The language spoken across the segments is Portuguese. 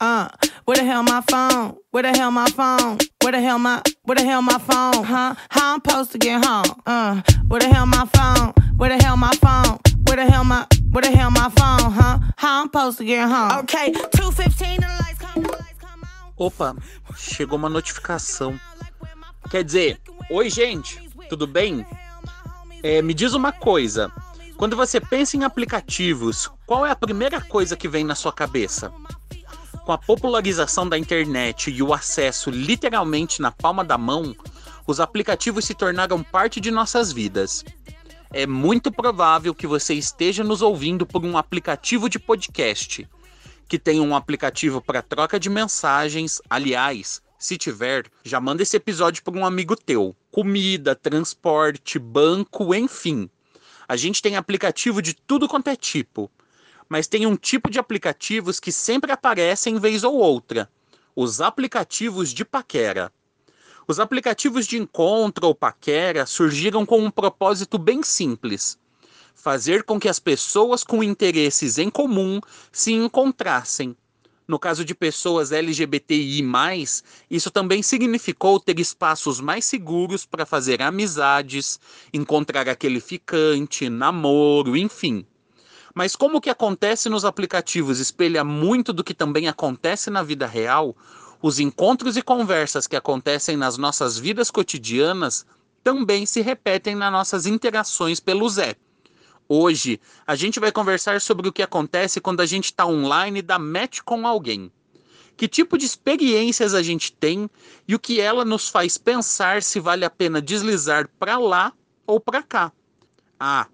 Uh, where the hell my phone? Where the hell my phone? Where the hell my where the hell my phone? Huh? How I'm supposed to get home? Uh, where the hell my phone? Where the hell my phone? Where the hell my where the hell my phone? Huh? How I'm supposed to get home? Okay, 215 the lights come, the lights come on. Opa, chegou uma notificação. Quer dizer, oi gente, tudo bem? É, me diz uma coisa. Quando você pensa em aplicativos, qual é a primeira coisa que vem na sua cabeça? Com a popularização da internet e o acesso literalmente na palma da mão, os aplicativos se tornaram parte de nossas vidas. É muito provável que você esteja nos ouvindo por um aplicativo de podcast, que tem um aplicativo para troca de mensagens. Aliás, se tiver, já manda esse episódio para um amigo teu. Comida, transporte, banco, enfim. A gente tem aplicativo de tudo quanto é tipo. Mas tem um tipo de aplicativos que sempre aparecem vez ou outra: os aplicativos de paquera. Os aplicativos de encontro ou paquera surgiram com um propósito bem simples: fazer com que as pessoas com interesses em comum se encontrassem. No caso de pessoas LGBTI, isso também significou ter espaços mais seguros para fazer amizades, encontrar aquele ficante, namoro, enfim. Mas como o que acontece nos aplicativos espelha muito do que também acontece na vida real, os encontros e conversas que acontecem nas nossas vidas cotidianas também se repetem nas nossas interações pelo Zé. Hoje, a gente vai conversar sobre o que acontece quando a gente está online e dá match com alguém. Que tipo de experiências a gente tem e o que ela nos faz pensar se vale a pena deslizar para lá ou para cá. Ah,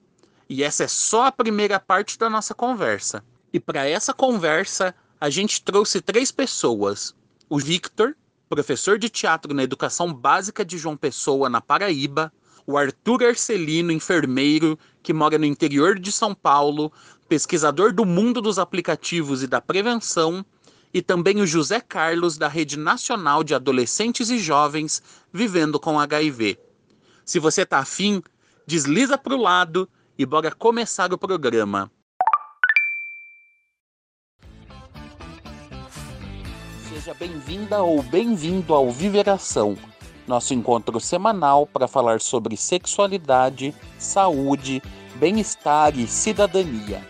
e essa é só a primeira parte da nossa conversa. E para essa conversa, a gente trouxe três pessoas: o Victor, professor de teatro na educação básica de João Pessoa, na Paraíba, o Arthur Arcelino, enfermeiro, que mora no interior de São Paulo, pesquisador do mundo dos aplicativos e da prevenção, e também o José Carlos, da Rede Nacional de Adolescentes e Jovens Vivendo com HIV. Se você está afim, desliza para o lado e bora começar o programa. Seja bem-vinda ou bem-vindo ao Viveração nosso encontro semanal para falar sobre sexualidade, saúde, bem-estar e cidadania.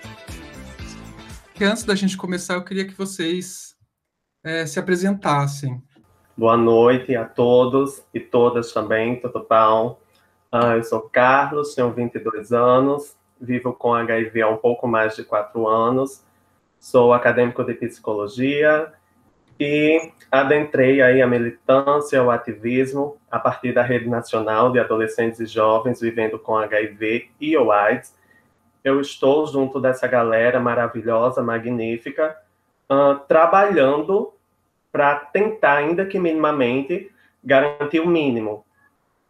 E antes da gente começar, eu queria que vocês é, se apresentassem. Boa noite a todos e todas também, tudo bom? Uh, eu sou Carlos, tenho 22 anos, vivo com HIV há um pouco mais de quatro anos, sou acadêmico de psicologia e adentrei aí a militância, o ativismo a partir da Rede Nacional de Adolescentes e Jovens Vivendo com HIV e o AIDS. Eu estou junto dessa galera maravilhosa, magnífica, uh, trabalhando para tentar, ainda que minimamente, garantir o mínimo,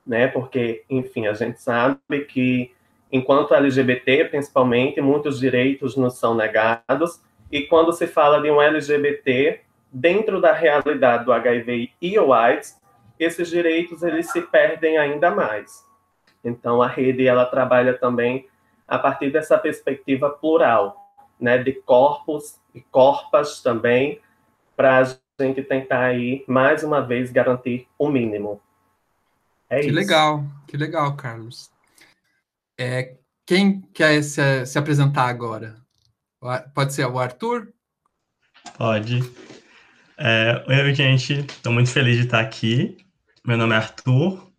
né? Porque, enfim, a gente sabe que enquanto LGBT, principalmente, muitos direitos nos são negados, e quando se fala de um LGBT, dentro da realidade do HIV e o AIDS, esses direitos eles se perdem ainda mais. Então a rede ela trabalha também a partir dessa perspectiva plural, né, de corpos e corpas também, para a gente tentar aí mais uma vez garantir o mínimo. É que isso. legal, que legal, Carlos. É, quem quer se, se apresentar agora? Pode ser o Arthur? Pode. É, oi, gente. Estou muito feliz de estar aqui. Meu nome é Arthur.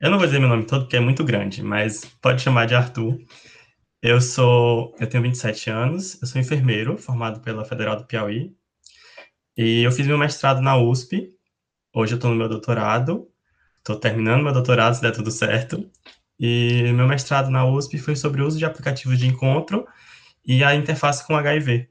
Eu não vou dizer meu nome todo porque é muito grande, mas pode chamar de Arthur. Eu sou, eu tenho 27 anos, eu sou enfermeiro, formado pela Federal do Piauí. E eu fiz meu mestrado na USP. Hoje eu estou no meu doutorado. Estou terminando meu doutorado, se der tudo certo. E meu mestrado na USP foi sobre o uso de aplicativos de encontro e a interface com HIV.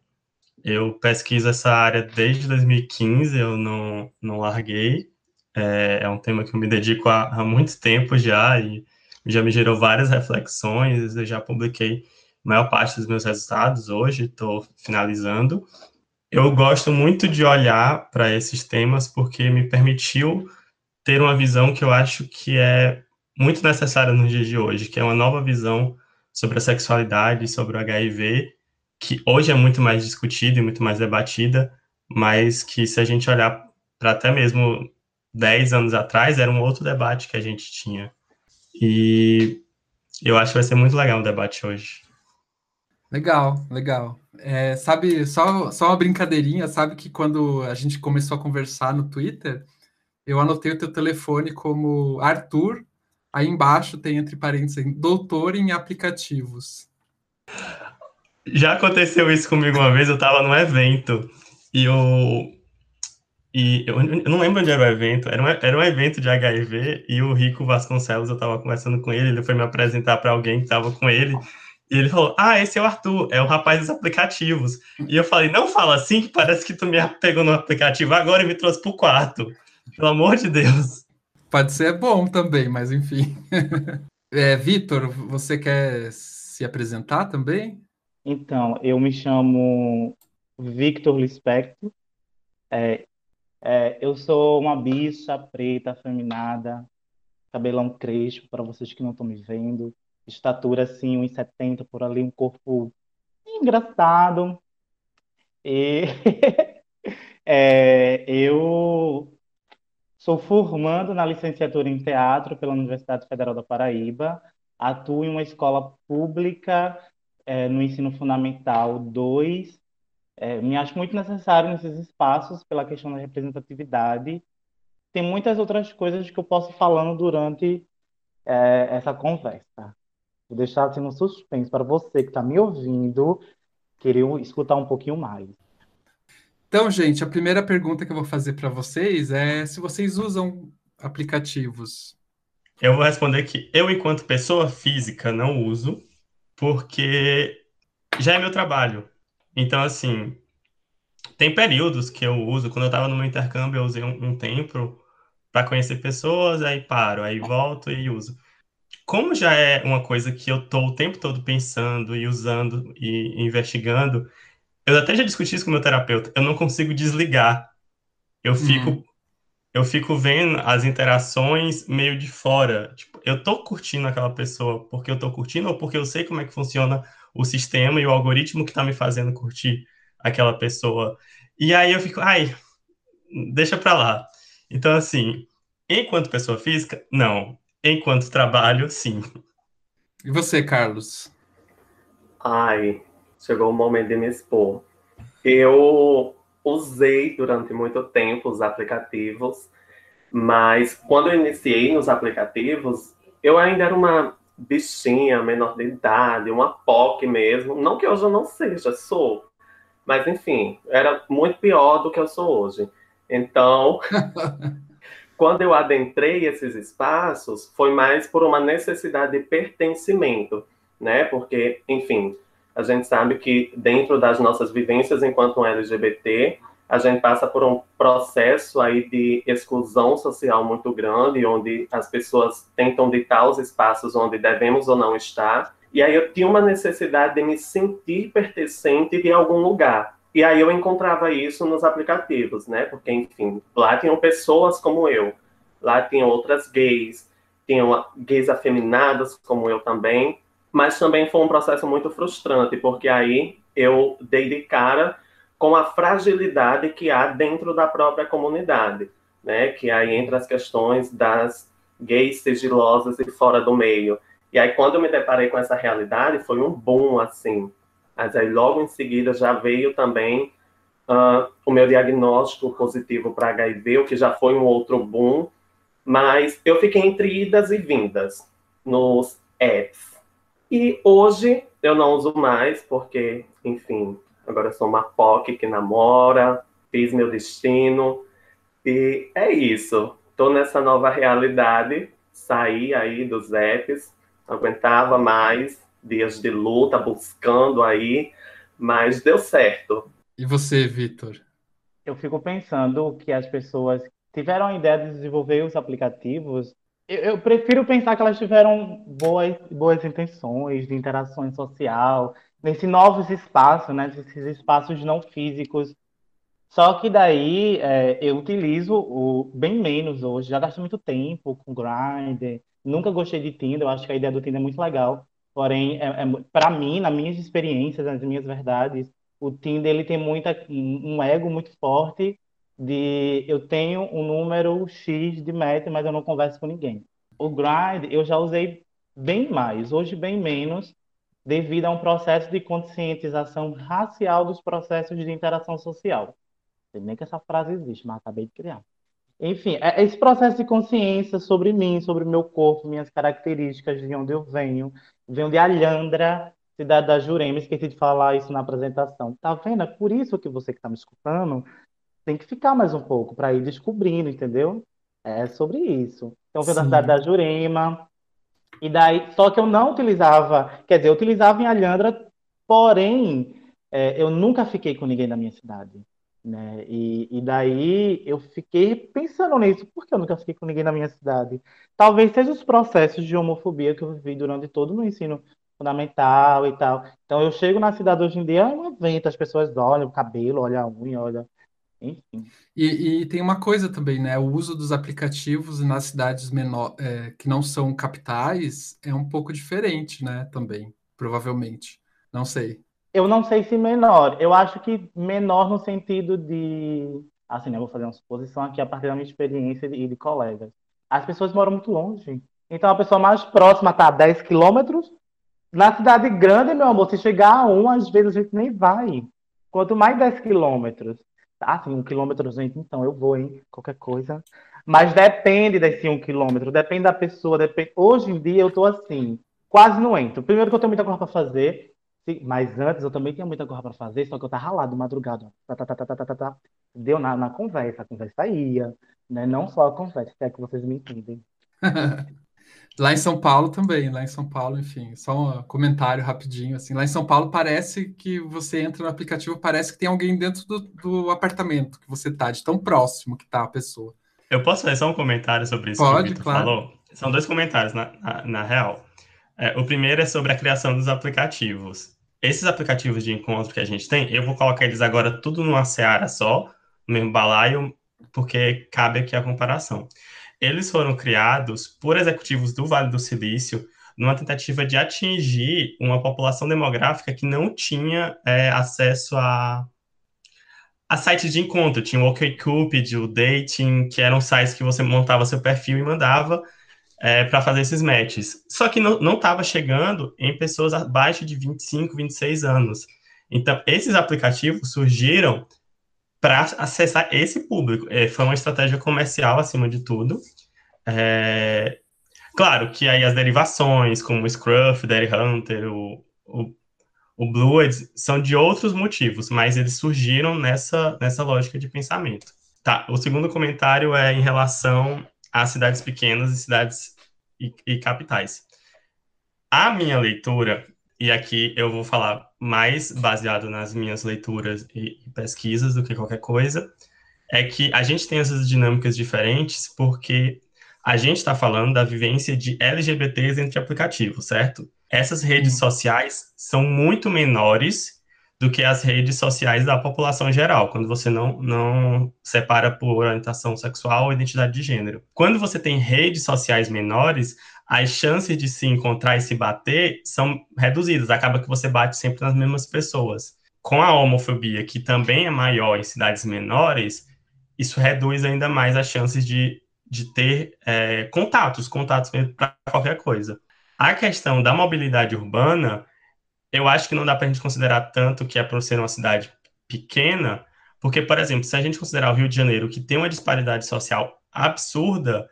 Eu pesquiso essa área desde 2015, eu não, não larguei. É, é um tema que eu me dedico há, há muito tempo já e já me gerou várias reflexões. Eu já publiquei a maior parte dos meus resultados hoje, estou finalizando. Eu gosto muito de olhar para esses temas porque me permitiu ter uma visão que eu acho que é muito necessária nos dias de hoje, que é uma nova visão sobre a sexualidade, sobre o HIV que hoje é muito mais discutida e muito mais debatida, mas que se a gente olhar para até mesmo 10 anos atrás, era um outro debate que a gente tinha. E eu acho que vai ser muito legal o debate hoje. Legal, legal. É, sabe, só, só uma brincadeirinha, sabe que quando a gente começou a conversar no Twitter, eu anotei o teu telefone como Arthur, aí embaixo tem entre parênteses, doutor em aplicativos. Já aconteceu isso comigo uma vez, eu estava num evento e eu e eu, eu, não lembro onde era o evento, era um, era um evento de HIV e o Rico Vasconcelos, eu estava conversando com ele, ele foi me apresentar para alguém que estava com ele, e ele falou: Ah, esse é o Arthur, é o rapaz dos aplicativos. E eu falei: Não fala assim, que parece que tu me pegou no aplicativo agora e me trouxe pro quarto. Pelo amor de Deus. Pode ser bom também, mas enfim. é, Vitor, você quer se apresentar também? Então, eu me chamo Victor Lispector. É, é, eu sou uma bicha preta, afeminada, cabelão crespo, para vocês que não estão me vendo. Estatura, assim, 1,70 por ali, um corpo engraçado. E é, eu sou formando na licenciatura em teatro pela Universidade Federal da Paraíba. Atuo em uma escola pública é, no ensino fundamental 2 é, me acho muito necessário nesses espaços pela questão da representatividade. Tem muitas outras coisas que eu posso ir falando durante é, essa conversa. Vou deixar assim no suspense para você que está me ouvindo, querer escutar um pouquinho mais. Então, gente, a primeira pergunta que eu vou fazer para vocês é se vocês usam aplicativos. Eu vou responder que eu, enquanto pessoa física, não uso, porque já é meu trabalho. Então, assim, tem períodos que eu uso. Quando eu estava no meu intercâmbio, eu usei um, um tempo para conhecer pessoas, aí paro, aí volto e uso. Como já é uma coisa que eu tô o tempo todo pensando e usando e investigando, eu até já discuti isso com o meu terapeuta, eu não consigo desligar. Eu fico uhum. eu fico vendo as interações meio de fora. Tipo, eu tô curtindo aquela pessoa porque eu tô curtindo ou porque eu sei como é que funciona o sistema e o algoritmo que está me fazendo curtir aquela pessoa. E aí eu fico, ai, deixa para lá. Então, assim, enquanto pessoa física, não. Enquanto trabalho, sim. E você, Carlos? Ai, chegou o momento de me expor. Eu usei durante muito tempo os aplicativos, mas quando eu iniciei nos aplicativos, eu ainda era uma bichinha, menor de idade, uma POC mesmo. Não que hoje eu não seja, sou. Mas, enfim, era muito pior do que eu sou hoje. Então, quando eu adentrei esses espaços, foi mais por uma necessidade de pertencimento, né? Porque, enfim, a gente sabe que dentro das nossas vivências enquanto um LGBT, a gente passa por um processo aí de exclusão social muito grande, onde as pessoas tentam ditar os espaços onde devemos ou não estar. E aí eu tinha uma necessidade de me sentir pertencente de algum lugar. E aí eu encontrava isso nos aplicativos, né? Porque, enfim, lá tinham pessoas como eu, lá tinham outras gays, tinham gays afeminadas como eu também, mas também foi um processo muito frustrante, porque aí eu dei de cara com a fragilidade que há dentro da própria comunidade, né? Que aí entra as questões das gays sigilosas e fora do meio. E aí quando eu me deparei com essa realidade, foi um boom assim. Mas aí logo em seguida já veio também uh, o meu diagnóstico positivo para HIV, o que já foi um outro boom. Mas eu fiquei entre idas e vindas nos apps. E hoje eu não uso mais, porque, enfim, agora eu sou uma POC que namora, fiz meu destino. E é isso. Tô nessa nova realidade, saí aí dos apps, não aguentava mais, dias de luta, buscando aí, mas deu certo. E você, Vitor? Eu fico pensando que as pessoas tiveram a ideia de desenvolver os aplicativos. Eu, eu prefiro pensar que elas tiveram boas, boas intenções de interação social, nesse novos espaços, né, nesses espaços não físicos. Só que daí é, eu utilizo o bem menos hoje, já gasto muito tempo com Grindr, nunca gostei de Tinder, eu acho que a ideia do Tinder é muito legal, porém, é, é para mim, nas minhas experiências, nas minhas verdades, o Tinder ele tem muita, um ego muito forte de eu tenho um número X de match, mas eu não converso com ninguém. O Grind eu já usei bem mais, hoje bem menos, devido a um processo de conscientização racial dos processos de interação social. Sei nem que essa frase existe, mas acabei de criar. Enfim, é esse processo de consciência sobre mim, sobre meu corpo, minhas características, de onde eu venho. Venho de Alhandra, cidade da Jurema, esqueci de falar isso na apresentação. Tá vendo? É por isso que você que está me escutando tem que ficar mais um pouco para ir descobrindo, entendeu? É sobre isso. Então, venho da cidade da Jurema, e daí, só que eu não utilizava, quer dizer, eu utilizava em Alhandra, porém, é, eu nunca fiquei com ninguém da minha cidade. Né? E, e daí eu fiquei pensando nisso, por que eu nunca fiquei com ninguém na minha cidade? Talvez seja os processos de homofobia que eu vivi durante todo o meu ensino fundamental e tal. Então eu chego na cidade hoje em dia, é um evento, as pessoas olham o cabelo, olham a unha, olham. Enfim. E, e tem uma coisa também, né? O uso dos aplicativos nas cidades menor, é, que não são capitais é um pouco diferente, né? Também, provavelmente. Não sei. Eu não sei se menor. Eu acho que menor no sentido de. Assim, né, eu vou fazer uma suposição aqui a partir da minha experiência e de, de, colegas. As pessoas moram muito longe. Então a pessoa mais próxima está a 10 quilômetros. Na cidade grande, meu amor, se chegar a um, às vezes a gente nem vai. Quanto mais 10 quilômetros. Ah, sim, um quilômetro, gente, então eu vou, hein? Qualquer coisa. Mas depende desse um quilômetro, depende da pessoa. Depende... Hoje em dia eu tô assim, quase não entro. Primeiro que eu tenho muita coisa para fazer. Mas antes eu também tinha muita coisa para fazer, só que eu tava ralado madrugada. Tá, tá, tá, tá, tá, tá, tá. Deu na, na conversa, a conversa ia, né? Não só a conversa, é que vocês me entendem. lá em São Paulo também, lá em São Paulo, enfim, só um comentário rapidinho, assim, lá em São Paulo parece que você entra no aplicativo, parece que tem alguém dentro do, do apartamento que você tá, de tão próximo que tá a pessoa. Eu posso fazer só um comentário sobre isso Pode, que o claro. falou? São dois comentários, na, na, na real. É, o primeiro é sobre a criação dos aplicativos. Esses aplicativos de encontro que a gente tem, eu vou colocar eles agora tudo numa seara só, no mesmo balaio, porque cabe aqui a comparação. Eles foram criados por executivos do Vale do Silício numa tentativa de atingir uma população demográfica que não tinha é, acesso a, a sites de encontro. Tinha o OkCupid, o Dating, que eram sites que você montava seu perfil e mandava é, para fazer esses matches. Só que não estava chegando em pessoas abaixo de 25, 26 anos. Então, esses aplicativos surgiram para acessar esse público. É, foi uma estratégia comercial, acima de tudo. É, claro que aí as derivações, como o Scruff, o Daddy Hunter, o, o, o Blued, são de outros motivos, mas eles surgiram nessa, nessa lógica de pensamento. Tá, o segundo comentário é em relação às cidades pequenas e cidades e, e capitais. A minha leitura, e aqui eu vou falar mais baseado nas minhas leituras e, pesquisas do que qualquer coisa, é que a gente tem essas dinâmicas diferentes porque a gente está falando da vivência de LGBTs entre aplicativos, certo? Essas redes sociais são muito menores do que as redes sociais da população geral, quando você não, não separa por orientação sexual ou identidade de gênero. Quando você tem redes sociais menores, as chances de se encontrar e se bater são reduzidas, acaba que você bate sempre nas mesmas pessoas. Com a homofobia, que também é maior em cidades menores, isso reduz ainda mais as chances de, de ter é, contatos, contatos para qualquer coisa. A questão da mobilidade urbana eu acho que não dá para a gente considerar tanto que é por ser uma cidade pequena, porque, por exemplo, se a gente considerar o Rio de Janeiro, que tem uma disparidade social absurda,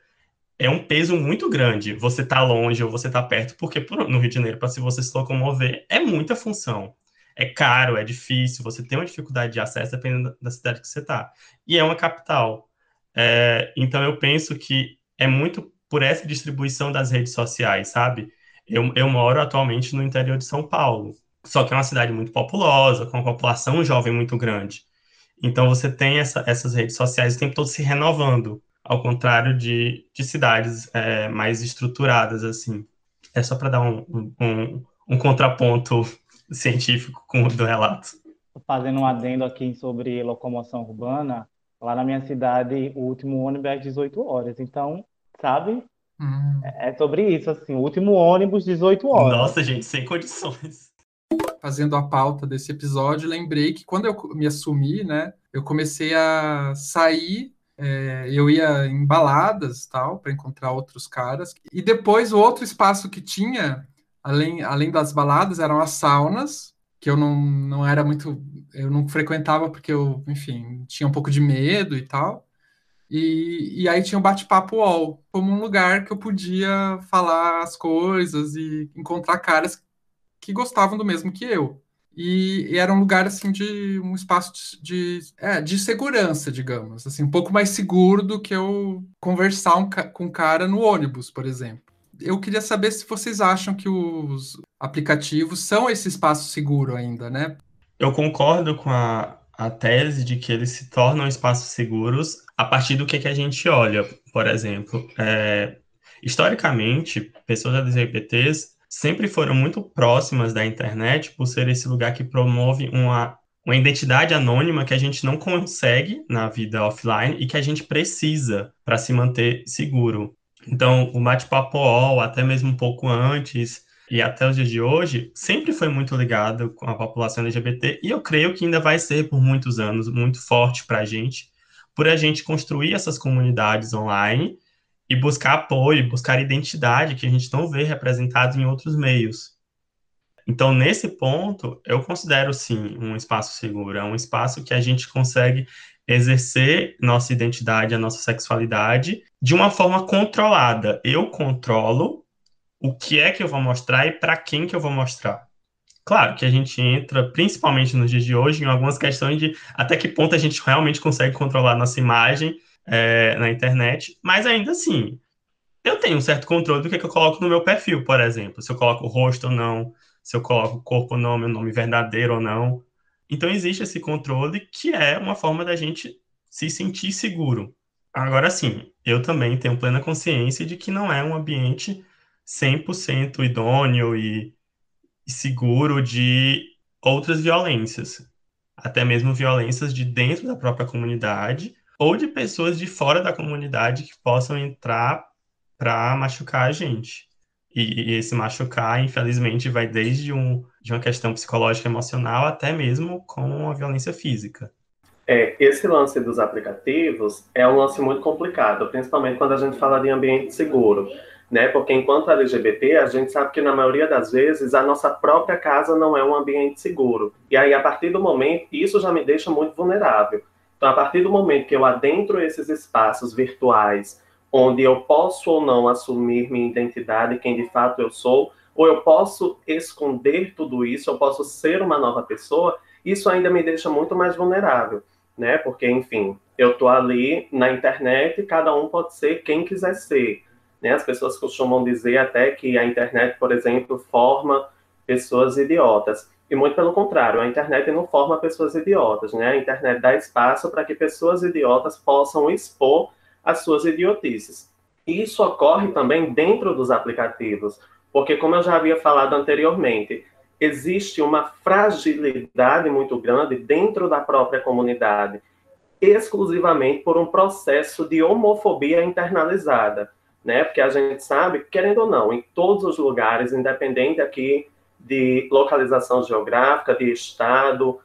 é um peso muito grande. Você tá longe ou você tá perto, porque no Rio de Janeiro, para se você se locomover, é muita função. É caro, é difícil, você tem uma dificuldade de acesso dependendo da cidade que você tá. E é uma capital. É, então eu penso que é muito por essa distribuição das redes sociais, sabe? Eu, eu moro atualmente no interior de São Paulo, só que é uma cidade muito populosa, com uma população jovem muito grande. Então você tem essa, essas redes sociais o tempo todo se renovando, ao contrário de, de cidades é, mais estruturadas, assim. É só para dar um, um, um, contraponto científico com, do relato. Fazendo um adendo aqui sobre locomoção urbana, lá na minha cidade o último ônibus é às 18 horas. Então, sabe, Hum. É sobre isso, assim, o último ônibus, 18 horas. Nossa, gente, sem condições. Fazendo a pauta desse episódio, lembrei que quando eu me assumi, né, eu comecei a sair é, eu ia em baladas tal para encontrar outros caras. E depois o outro espaço que tinha além, além das baladas eram as saunas que eu não, não era muito eu não frequentava porque eu enfim tinha um pouco de medo e tal. E, e aí tinha o um bate-papo UOL como um lugar que eu podia falar as coisas e encontrar caras que gostavam do mesmo que eu e, e, era um lugar assim de um espaço de, de, é, de, segurança, digamos, assim, um pouco mais seguro do que eu conversar um, com um cara no ônibus, por exemplo. Eu queria saber se vocês acham que os aplicativos são esse espaço seguro ainda, né? Eu concordo com a, a tese de que eles se tornam espaços seguros a partir do que, que a gente olha. Por exemplo, é, historicamente, pessoas LGBTs sempre foram muito próximas da internet por ser esse lugar que promove uma, uma identidade anônima que a gente não consegue na vida offline e que a gente precisa para se manter seguro. Então, o bate-papo até mesmo um pouco antes e até os dias de hoje, sempre foi muito ligado com a população LGBT e eu creio que ainda vai ser por muitos anos muito forte para a gente, por a gente construir essas comunidades online e buscar apoio, buscar identidade que a gente não vê representado em outros meios. Então, nesse ponto, eu considero sim um espaço seguro, é um espaço que a gente consegue exercer nossa identidade, a nossa sexualidade de uma forma controlada. Eu controlo o que é que eu vou mostrar e para quem que eu vou mostrar. Claro que a gente entra, principalmente nos dias de hoje, em algumas questões de até que ponto a gente realmente consegue controlar nossa imagem é, na internet, mas ainda assim, eu tenho um certo controle do que, é que eu coloco no meu perfil, por exemplo, se eu coloco o rosto ou não, se eu coloco o corpo ou não, meu nome verdadeiro ou não. Então existe esse controle que é uma forma da gente se sentir seguro. Agora sim, eu também tenho plena consciência de que não é um ambiente 100% idôneo e, e seguro de outras violências, até mesmo violências de dentro da própria comunidade ou de pessoas de fora da comunidade que possam entrar para machucar a gente. E, e, esse machucar, infelizmente, vai desde um, de uma questão psicológica emocional até mesmo com a violência física. É, esse lance dos aplicativos é um lance muito complicado, principalmente quando a gente fala de ambiente seguro, né? Porque enquanto LGBT, a gente sabe que na maioria das vezes a nossa própria casa não é um ambiente seguro. E aí, a partir do momento, isso já me deixa muito vulnerável. Então, a partir do momento que eu adentro esses espaços virtuais, onde eu posso ou não assumir minha identidade, quem de fato eu sou, ou eu posso esconder tudo isso, eu posso ser uma nova pessoa, isso ainda me deixa muito mais vulnerável, né? Porque, enfim, eu tô ali na internet e cada um pode ser quem quiser ser. Né? As pessoas costumam dizer até que a internet, por exemplo, forma pessoas idiotas. E muito pelo contrário, a internet não forma pessoas idiotas, né? A internet dá espaço para que pessoas idiotas possam expor as suas idiotices. Isso ocorre também dentro dos aplicativos, porque, como eu já havia falado anteriormente, existe uma fragilidade muito grande dentro da própria comunidade, exclusivamente por um processo de homofobia internalizada, né? Porque a gente sabe, querendo ou não, em todos os lugares, independente aqui de localização geográfica, de estado.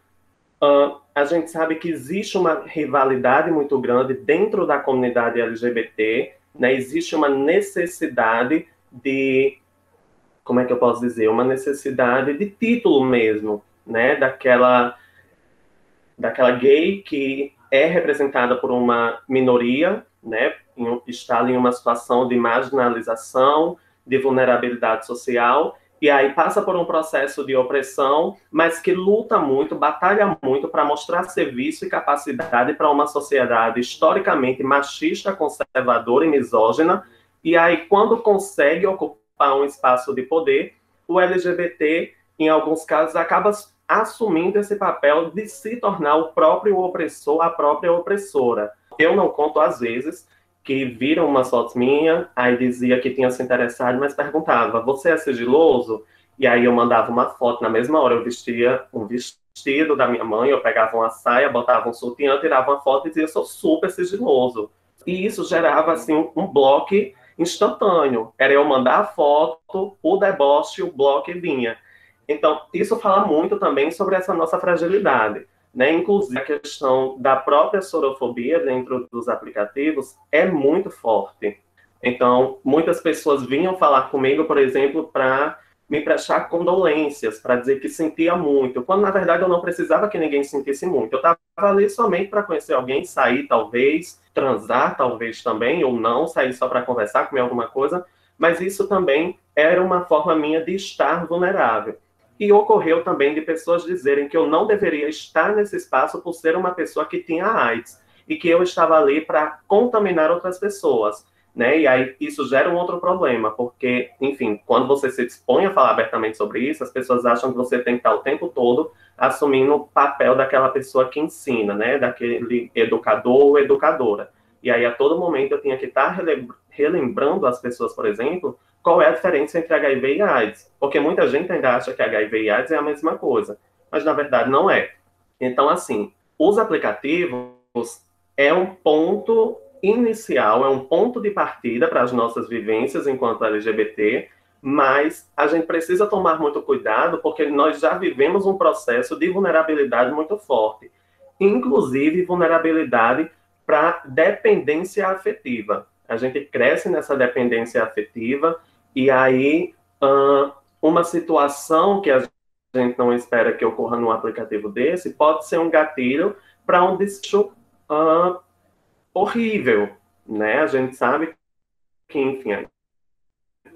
Uh, a gente sabe que existe uma rivalidade muito grande dentro da comunidade LGBT, né? existe uma necessidade de, como é que eu posso dizer, uma necessidade de título mesmo, né? daquela, daquela gay que é representada por uma minoria, né? está em uma situação de marginalização, de vulnerabilidade social, e aí passa por um processo de opressão, mas que luta muito, batalha muito para mostrar serviço e capacidade para uma sociedade historicamente machista, conservadora e misógina. E aí, quando consegue ocupar um espaço de poder, o LGBT, em alguns casos, acaba assumindo esse papel de se tornar o próprio opressor, a própria opressora. Eu não conto às vezes que viram uma foto minha, aí dizia que tinha se interessado, mas perguntava: Você é sigiloso? E aí eu mandava uma foto na mesma hora. Eu vestia um vestido da minha mãe, eu pegava uma saia, botava um sutiã, tirava uma foto e dizia: Sou super sigiloso. E isso gerava assim um bloco instantâneo. Era eu mandar a foto, o deboche, o bloco vinha. Então, isso fala muito também sobre essa nossa fragilidade. Né? Inclusive, a questão da própria sorofobia dentro dos aplicativos é muito forte. Então, muitas pessoas vinham falar comigo, por exemplo, para me prestar condolências, para dizer que sentia muito, quando na verdade eu não precisava que ninguém sentisse muito. Eu estava ali somente para conhecer alguém, sair talvez, transar talvez também, ou não, sair só para conversar, comer alguma coisa, mas isso também era uma forma minha de estar vulnerável. E ocorreu também de pessoas dizerem que eu não deveria estar nesse espaço por ser uma pessoa que tinha AIDS e que eu estava ali para contaminar outras pessoas né? E aí isso gera um outro problema, porque, enfim, quando você se dispõe a falar abertamente sobre isso, as pessoas acham que você tem que estar o tempo todo assumindo o papel daquela pessoa que ensina, né? Daquele educador ou educadora. E aí, a todo momento, eu tinha que estar relembrando as pessoas, por exemplo, qual é a diferença entre HIV e AIDS. Porque muita gente ainda acha que HIV e AIDS é a mesma coisa, mas na verdade não é. Então, assim, os aplicativos é um ponto inicial, é um ponto de partida para as nossas vivências enquanto LGBT, mas a gente precisa tomar muito cuidado porque nós já vivemos um processo de vulnerabilidade muito forte, inclusive vulnerabilidade para dependência afetiva. A gente cresce nessa dependência afetiva e aí uma situação que a gente não espera que ocorra num aplicativo desse pode ser um gatilho para um desfecho uh, horrível, né? A gente sabe que, enfim,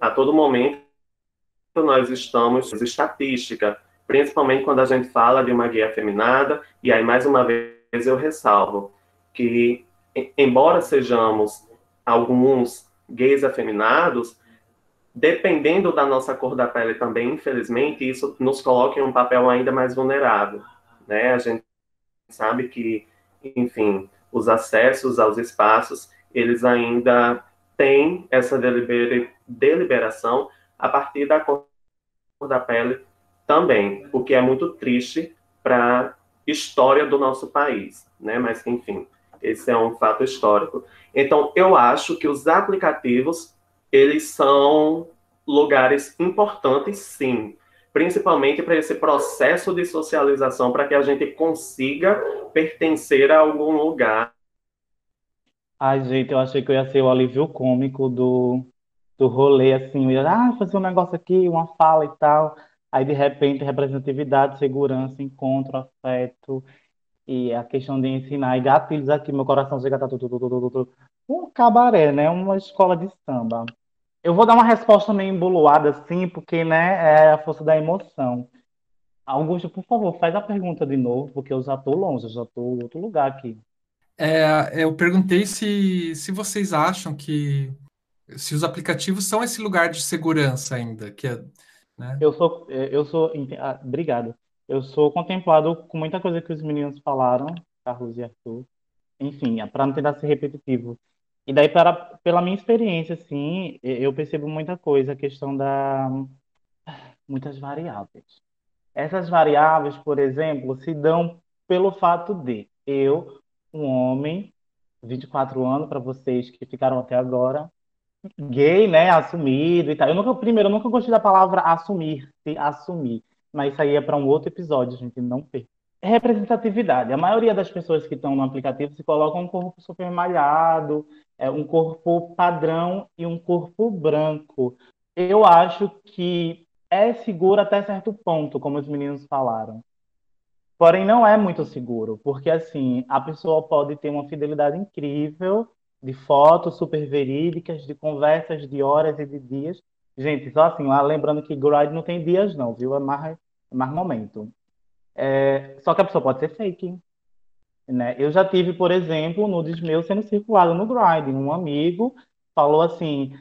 a todo momento nós estamos estatística, principalmente quando a gente fala de uma guia afeminada, e aí mais uma vez eu ressalvo que, embora sejamos alguns gays afeminados, dependendo da nossa cor da pele também, infelizmente, isso nos coloca em um papel ainda mais vulnerável, né? A gente sabe que, enfim, os acessos aos espaços, eles ainda têm essa deliberação a partir da cor da pele também, o que é muito triste para a história do nosso país, né? Mas enfim, esse é um fato histórico. Então, eu acho que os aplicativos eles são lugares importantes, sim, principalmente para esse processo de socialização, para que a gente consiga pertencer a algum lugar. Ai, gente, eu achei que eu ia ser o alívio cômico do, do rolê, assim, eu ia ah, fazer um negócio aqui, uma fala e tal. Aí, de repente, representatividade, segurança, encontro, afeto, e a questão de ensinar, e gatilhos aqui, meu coração chega a tá tudo, tudo, tudo, tudo. Um cabaré, né? Uma escola de samba. Eu vou dar uma resposta meio emboluada, assim, porque, né, é a força da emoção. Augusto, por favor, faz a pergunta de novo, porque eu já estou longe, eu já estou em outro lugar aqui. É, eu perguntei se, se vocês acham que se os aplicativos são esse lugar de segurança ainda, que é, né? Eu sou, eu sou, ah, obrigado. Eu sou contemplado com muita coisa que os meninos falaram, Carlos e Arthur. Enfim, para não tentar ser repetitivo. E daí, para, pela minha experiência, assim, eu percebo muita coisa, a questão da muitas variáveis. Essas variáveis, por exemplo, se dão pelo fato de eu, um homem, 24 anos para vocês que ficaram até agora, gay, né, assumido e tal. Eu nunca, primeiro, eu nunca gostei da palavra assumir, se assumir, mas isso aí é para um outro episódio, gente, não perca representatividade. A maioria das pessoas que estão no aplicativo se colocam um corpo super malhado, é, um corpo padrão e um corpo branco. Eu acho que é seguro até certo ponto, como os meninos falaram. Porém, não é muito seguro, porque assim, a pessoa pode ter uma fidelidade incrível de fotos super verídicas, de conversas de horas e de dias. Gente, só assim, lá lembrando que Gride não tem dias não, viu? É mais, é mais momento. É, só que a pessoa pode ser fake. Né? Eu já tive, por exemplo, nudes meus sendo circulado no Grindr. Um amigo falou assim: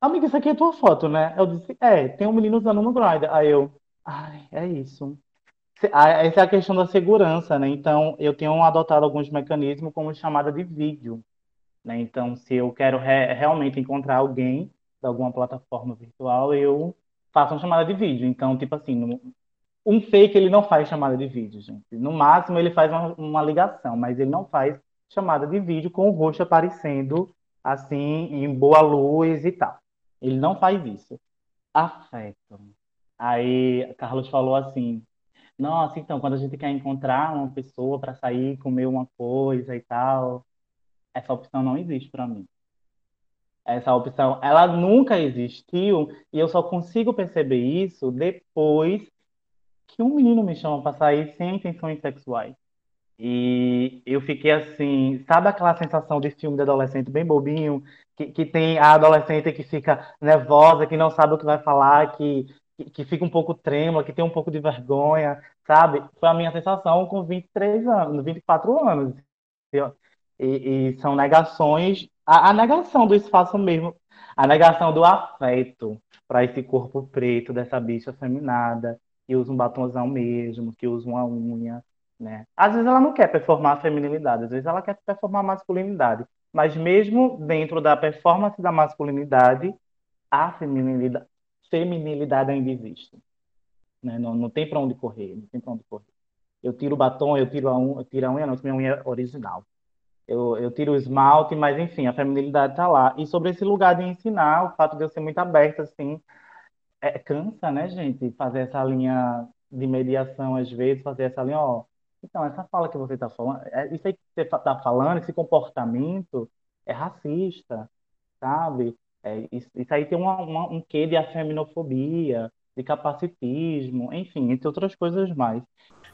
Amigo, isso aqui é tua foto, né? Eu disse: É, tem um menino usando no Grindr. Aí eu, ai, é isso. Essa é a questão da segurança, né? Então, eu tenho adotado alguns mecanismos como chamada de vídeo. Né? Então, se eu quero re realmente encontrar alguém de alguma plataforma virtual, eu faço uma chamada de vídeo. Então, tipo assim, no, um fake ele não faz chamada de vídeo, gente. No máximo ele faz uma, uma, ligação, mas ele não faz chamada de vídeo com o rosto aparecendo assim em boa luz e tal. Ele não faz isso. Afeto. Aí Carlos falou assim: Nossa, então, quando a gente quer encontrar uma pessoa para sair, comer uma coisa e tal, essa opção não existe para mim. Essa opção, ela nunca existiu e eu só consigo perceber isso depois que um menino me chama para sair sem intenções sexuais. E eu fiquei assim, sabe aquela sensação de filme de adolescente bem bobinho, que, que tem a adolescente que fica nervosa, que não sabe o que vai falar, que, que, fica um pouco trêmula, que tem um pouco de vergonha, sabe? Foi a minha sensação com 23 anos, 24 anos. E, e são negações, a, a negação do espaço mesmo, a negação do afeto para esse corpo preto dessa bicha feminada, que usa um batonzão mesmo, que usa uma unha, né? Às vezes ela não quer performar a feminilidade, às vezes ela quer performar a masculinidade. Mas mesmo dentro da performance da masculinidade, a feminilidade, feminilidade ainda existe. Né? Não, não tem para onde correr, não tem para onde correr. Eu tiro o batom, eu tiro a unha, eu tiro a unha, não, minha unha é original. Eu, eu tiro o esmalte, mas enfim, a feminilidade está lá. E sobre esse lugar de ensinar, o fato de eu ser muito aberta, assim, é, cansa, né, gente? Fazer essa linha de mediação, às vezes, fazer essa linha, ó, então, essa fala que você está falando, é, isso aí que você está falando, esse comportamento é racista, sabe? É, isso, isso, aí tem uma, uma, um quê de afeminofobia, de capacitismo, enfim, entre outras coisas mais.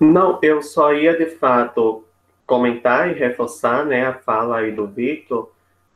Não, eu só ia de fato comentar e reforçar né, a fala aí do Victor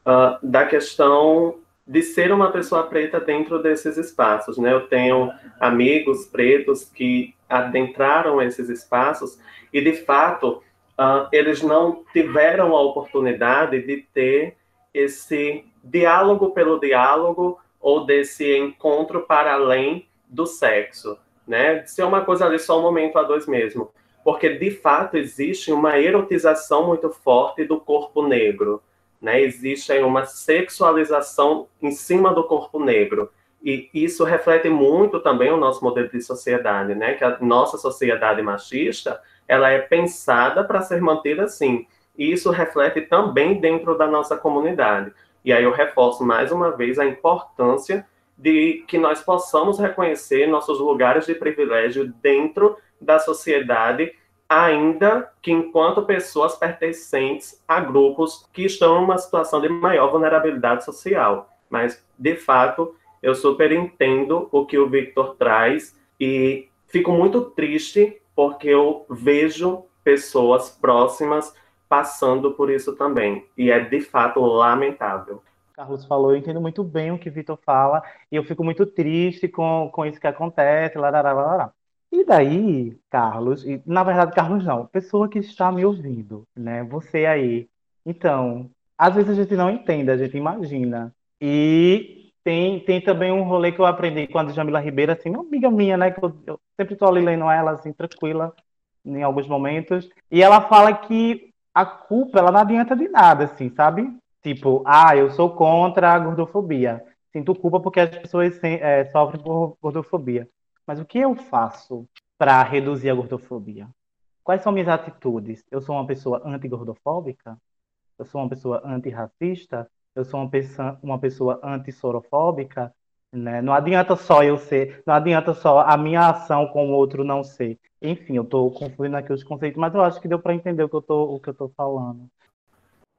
uh, da questão de ser uma pessoa preta dentro desses espaços. Né? Eu tenho amigos pretos que adentraram esses espaços e, de fato, uh, eles não tiveram a oportunidade de ter esse diálogo pelo diálogo ou desse encontro para além do sexo, né? De ser uma coisa ali só um momento a dois mesmo. Porque, de fato, existe uma erotização muito forte do corpo negro, né? Existe aí uma sexualização em cima do corpo negro. E isso reflete muito também o nosso modelo de sociedade, né? Que a nossa sociedade machista, ela é pensada para ser mantida assim. E isso reflete também dentro da nossa comunidade. E aí eu reforço mais uma vez a importância de que nós possamos reconhecer nossos lugares de privilégio dentro da sociedade ainda que enquanto pessoas pertencentes a grupos que estão em uma situação de maior vulnerabilidade social. Mas, de fato, eu super entendo o que o Victor traz e fico muito triste porque eu vejo pessoas próximas passando por isso também. E é, de fato, lamentável. Carlos falou, eu entendo muito bem o que Vitor fala, e eu fico muito triste com, com isso que acontece, lá, lá, lá, lá. E daí, Carlos, e, na verdade, Carlos não, pessoa que está me ouvindo, né? Você aí. Então, às vezes a gente não entende, a gente imagina. E tem, tem também um rolê que eu aprendi com a Jamila Ribeiro, assim, uma amiga minha, né? Que eu, eu sempre estou ali lendo ela, assim, tranquila, em alguns momentos. E ela fala que a culpa, ela não adianta de nada, assim, sabe? Tipo, ah, eu sou contra a gordofobia. Sinto culpa porque as pessoas é, sofrem por gordofobia. Mas o que eu faço para reduzir a gordofobia? Quais são minhas atitudes? Eu sou uma pessoa anti-gordofóbica? Eu sou uma pessoa antirracista? Eu sou uma pessoa, uma pessoa antissorofóbica? Né? Não adianta só eu ser, não adianta só a minha ação com o outro não ser. Enfim, eu estou confundindo aqui os conceitos, mas eu acho que deu para entender o que eu tô, o que eu falando.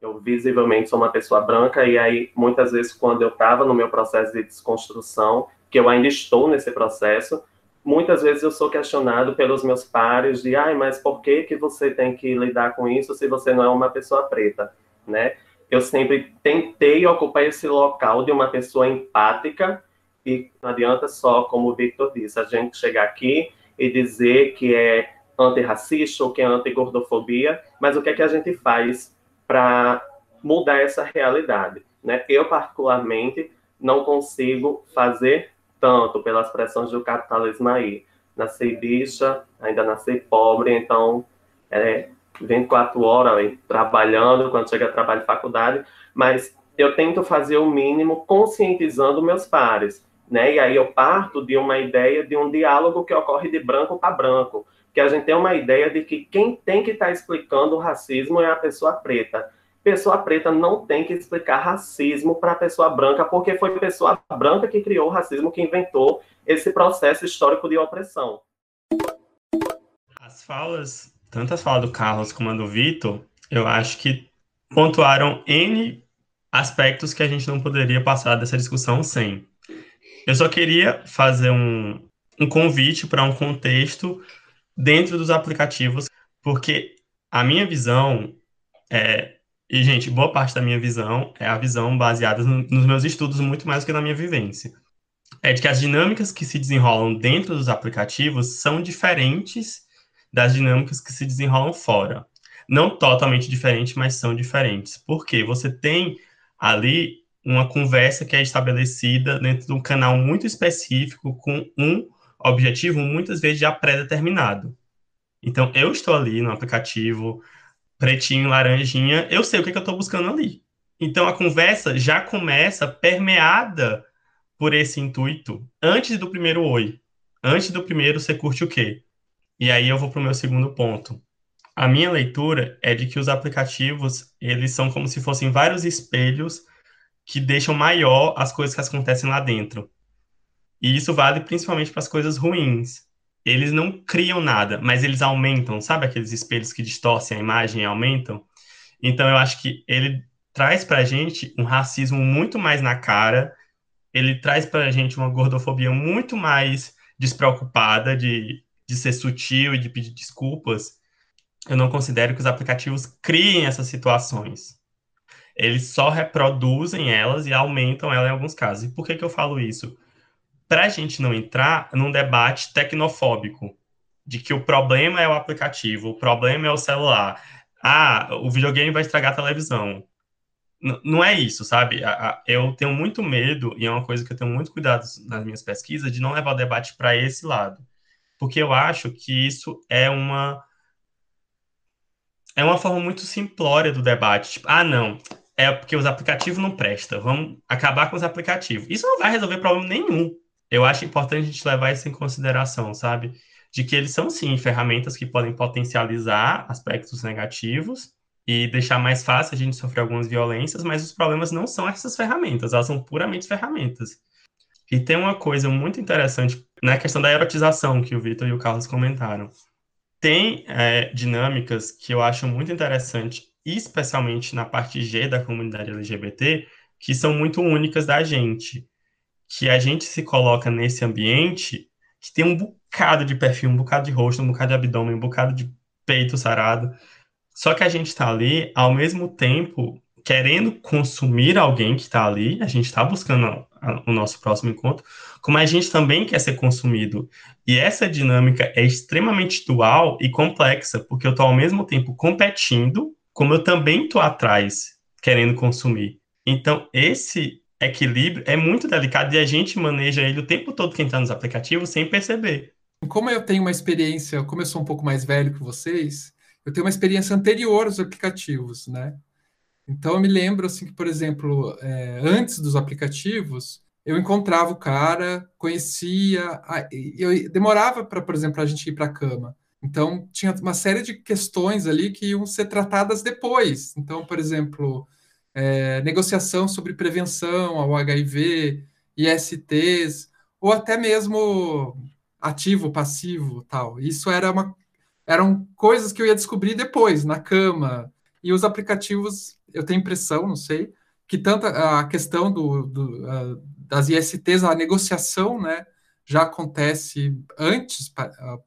Eu visivelmente sou uma pessoa branca e aí muitas vezes quando eu estava no meu processo de desconstrução, que eu ainda estou nesse processo, muitas vezes eu sou questionado pelos meus pares de, ai, mas por que que você tem que lidar com isso se você não é uma pessoa preta, né? Eu sempre tentei ocupar esse local de uma pessoa empática e não adianta só, como o Victor disse, a gente chegar aqui e dizer que é antirracista ou que é anti-gordofobia, mas o que é que a gente faz para mudar essa realidade, né? Eu, particularmente, não consigo fazer tanto pelas pressões do capitalismo aí. Nasci bicha, ainda nasci pobre, então é 24 horas aí, trabalhando, quando chega trabalho de faculdade, mas eu tento fazer o mínimo conscientizando meus pares, né? E aí eu parto de uma ideia de um diálogo que ocorre de branco para branco, que a gente tem uma ideia de que quem tem que estar tá explicando o racismo é a pessoa preta. Pessoa preta não tem que explicar racismo para pessoa branca, porque foi pessoa branca que criou o racismo, que inventou esse processo histórico de opressão. As falas, tanto as falas do Carlos como a do Vitor, eu acho que pontuaram N aspectos que a gente não poderia passar dessa discussão sem. Eu só queria fazer um, um convite para um contexto dentro dos aplicativos, porque a minha visão é. E, gente, boa parte da minha visão é a visão baseada no, nos meus estudos muito mais do que na minha vivência. É de que as dinâmicas que se desenrolam dentro dos aplicativos são diferentes das dinâmicas que se desenrolam fora. Não totalmente diferentes, mas são diferentes. Porque você tem ali uma conversa que é estabelecida dentro de um canal muito específico com um objetivo muitas vezes já pré-determinado. Então, eu estou ali no aplicativo, pretinho, laranjinha, eu sei o que, é que eu estou buscando ali. Então, a conversa já começa permeada por esse intuito antes do primeiro oi. Antes do primeiro, você curte o quê? E aí eu vou para o meu segundo ponto. A minha leitura é de que os aplicativos, eles são como se fossem vários espelhos que deixam maior as coisas que acontecem lá dentro. E isso vale principalmente para as coisas ruins. Eles não criam nada, mas eles aumentam, sabe aqueles espelhos que distorcem a imagem e aumentam? Então eu acho que ele traz para a gente um racismo muito mais na cara, ele traz para a gente uma gordofobia muito mais despreocupada de, de ser sutil e de pedir desculpas. Eu não considero que os aplicativos criem essas situações. Eles só reproduzem elas e aumentam elas em alguns casos. E por que, que eu falo isso? Para a gente não entrar num debate tecnofóbico de que o problema é o aplicativo, o problema é o celular, ah, o videogame vai estragar a televisão. N não é isso, sabe? Eu tenho muito medo, e é uma coisa que eu tenho muito cuidado nas minhas pesquisas, de não levar o debate para esse lado. Porque eu acho que isso é uma. É uma forma muito simplória do debate. Tipo, ah, não, é porque os aplicativos não prestam, vamos acabar com os aplicativos. Isso não vai resolver problema nenhum eu acho importante a gente levar isso em consideração, sabe? De que eles são, sim, ferramentas que podem potencializar aspectos negativos e deixar mais fácil a gente sofrer algumas violências, mas os problemas não são essas ferramentas, elas são puramente ferramentas. E tem uma coisa muito interessante na questão da erotização que o Vitor e o Carlos comentaram. Tem é, dinâmicas que eu acho muito interessante, especialmente na parte G da comunidade LGBT, que são muito únicas da gente que a gente se coloca nesse ambiente que tem um bocado de perfil, um bocado de rosto, um bocado de abdômen, um bocado de peito sarado. Só que a gente está ali, ao mesmo tempo, querendo consumir alguém que está ali, a gente está buscando o nosso próximo encontro, como a gente também quer ser consumido. E essa dinâmica é extremamente dual e complexa, porque eu estou ao mesmo tempo competindo, como eu também estou atrás, querendo consumir. Então, esse equilíbrio é muito delicado e a gente maneja ele o tempo todo quem está nos aplicativos sem perceber. Como eu tenho uma experiência, como eu sou um pouco mais velho que vocês, eu tenho uma experiência anterior aos aplicativos, né? Então eu me lembro assim que, por exemplo, é, antes dos aplicativos, eu encontrava o cara, conhecia, eu demorava para, por exemplo, a gente ir para a cama. Então tinha uma série de questões ali que iam ser tratadas depois. Então, por exemplo, é, negociação sobre prevenção ao HIV, ISTs, ou até mesmo ativo, passivo, tal. Isso era uma, eram coisas que eu ia descobrir depois, na cama. E os aplicativos, eu tenho impressão, não sei, que tanto a questão do, do das ISTs, a negociação, né, já acontece antes,